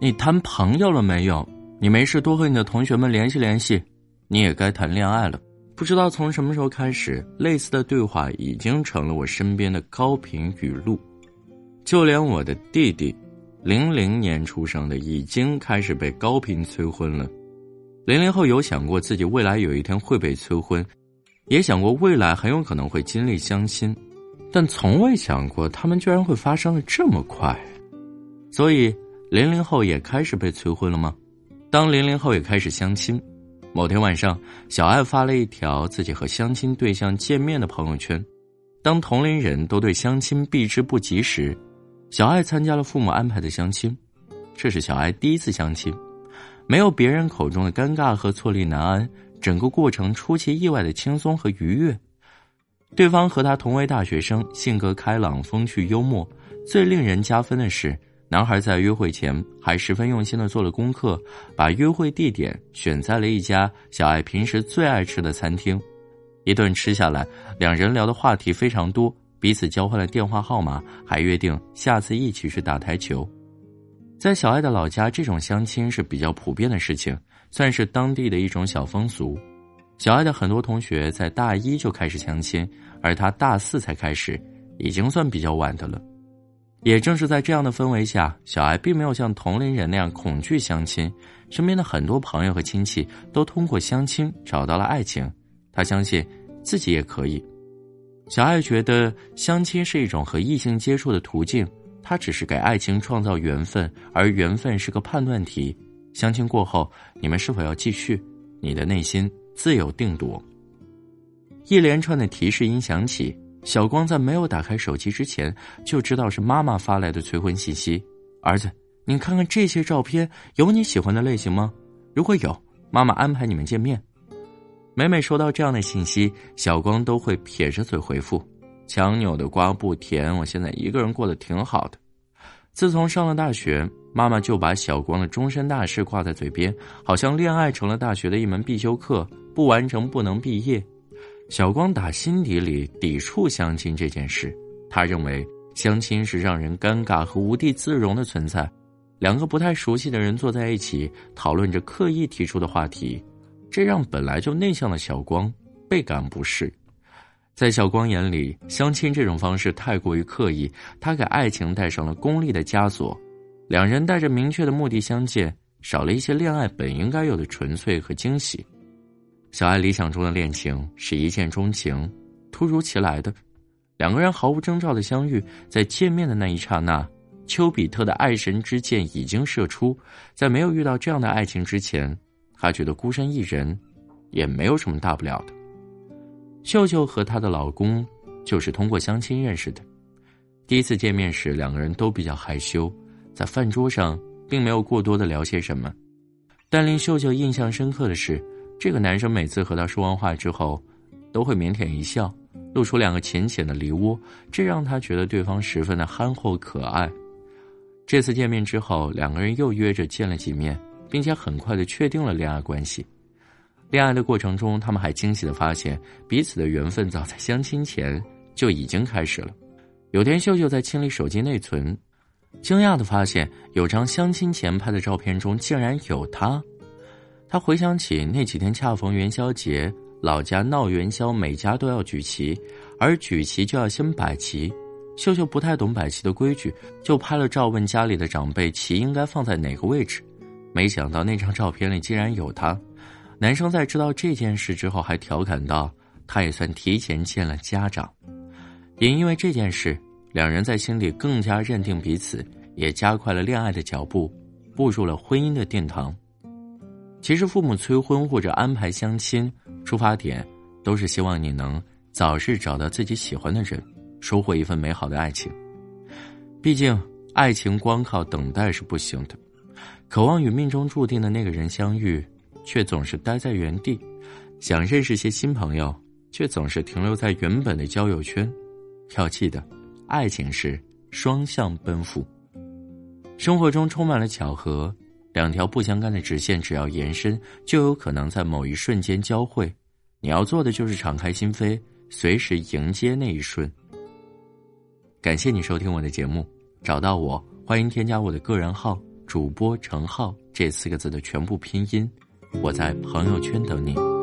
你谈朋友了没有？你没事多和你的同学们联系联系。你也该谈恋爱了。不知道从什么时候开始，类似的对话已经成了我身边的高频语录。就连我的弟弟，零零年出生的，已经开始被高频催婚了。零零后有想过自己未来有一天会被催婚，也想过未来很有可能会经历相亲，但从未想过他们居然会发生的这么快。所以，零零后也开始被催婚了吗？当零零后也开始相亲。某天晚上，小爱发了一条自己和相亲对象见面的朋友圈。当同龄人都对相亲避之不及时，小爱参加了父母安排的相亲。这是小爱第一次相亲，没有别人口中的尴尬和坐立难安，整个过程出其意外的轻松和愉悦。对方和他同为大学生，性格开朗、风趣幽默。最令人加分的是。男孩在约会前还十分用心的做了功课，把约会地点选在了一家小爱平时最爱吃的餐厅。一顿吃下来，两人聊的话题非常多，彼此交换了电话号码，还约定下次一起去打台球。在小爱的老家，这种相亲是比较普遍的事情，算是当地的一种小风俗。小爱的很多同学在大一就开始相亲，而他大四才开始，已经算比较晚的了。也正是在这样的氛围下，小艾并没有像同龄人那样恐惧相亲。身边的很多朋友和亲戚都通过相亲找到了爱情，他相信自己也可以。小艾觉得相亲是一种和异性接触的途径，它只是给爱情创造缘分，而缘分是个判断题。相亲过后，你们是否要继续？你的内心自有定夺。一连串的提示音响起。小光在没有打开手机之前，就知道是妈妈发来的催婚信息。儿子，你看看这些照片，有你喜欢的类型吗？如果有，妈妈安排你们见面。每每收到这样的信息，小光都会撇着嘴回复：“强扭的瓜不甜，我现在一个人过得挺好的。”自从上了大学，妈妈就把小光的终身大事挂在嘴边，好像恋爱成了大学的一门必修课，不完成不能毕业。小光打心底里抵触相亲这件事，他认为相亲是让人尴尬和无地自容的存在。两个不太熟悉的人坐在一起，讨论着刻意提出的话题，这让本来就内向的小光倍感不适。在小光眼里，相亲这种方式太过于刻意，他给爱情带上了功利的枷锁。两人带着明确的目的相见，少了一些恋爱本应该有的纯粹和惊喜。小爱理想中的恋情是一见钟情，突如其来的，两个人毫无征兆的相遇，在见面的那一刹那，丘比特的爱神之箭已经射出。在没有遇到这样的爱情之前，他觉得孤身一人，也没有什么大不了的。秀秀和她的老公就是通过相亲认识的。第一次见面时，两个人都比较害羞，在饭桌上并没有过多的聊些什么，但令秀秀印象深刻的是。这个男生每次和她说完话之后，都会腼腆一笑，露出两个浅浅的梨窝，这让她觉得对方十分的憨厚可爱。这次见面之后，两个人又约着见了几面，并且很快的确定了恋爱关系。恋爱的过程中，他们还惊喜的发现彼此的缘分早在相亲前就已经开始了。有天，秀秀在清理手机内存，惊讶的发现有张相亲前拍的照片中竟然有他。他回想起那几天恰逢元宵节，老家闹元宵，每家都要举旗，而举旗就要先摆旗。秀秀不太懂摆旗的规矩，就拍了照问家里的长辈旗应该放在哪个位置。没想到那张照片里竟然有他。男生在知道这件事之后，还调侃道：“他也算提前见了家长。”也因为这件事，两人在心里更加认定彼此，也加快了恋爱的脚步，步入了婚姻的殿堂。其实，父母催婚或者安排相亲，出发点都是希望你能早日找到自己喜欢的人，收获一份美好的爱情。毕竟，爱情光靠等待是不行的。渴望与命中注定的那个人相遇，却总是待在原地；想认识些新朋友，却总是停留在原本的交友圈。要记得，爱情是双向奔赴。生活中充满了巧合。两条不相干的直线，只要延伸，就有可能在某一瞬间交汇。你要做的就是敞开心扉，随时迎接那一瞬。感谢你收听我的节目，找到我，欢迎添加我的个人号主播程浩这四个字的全部拼音。我在朋友圈等你。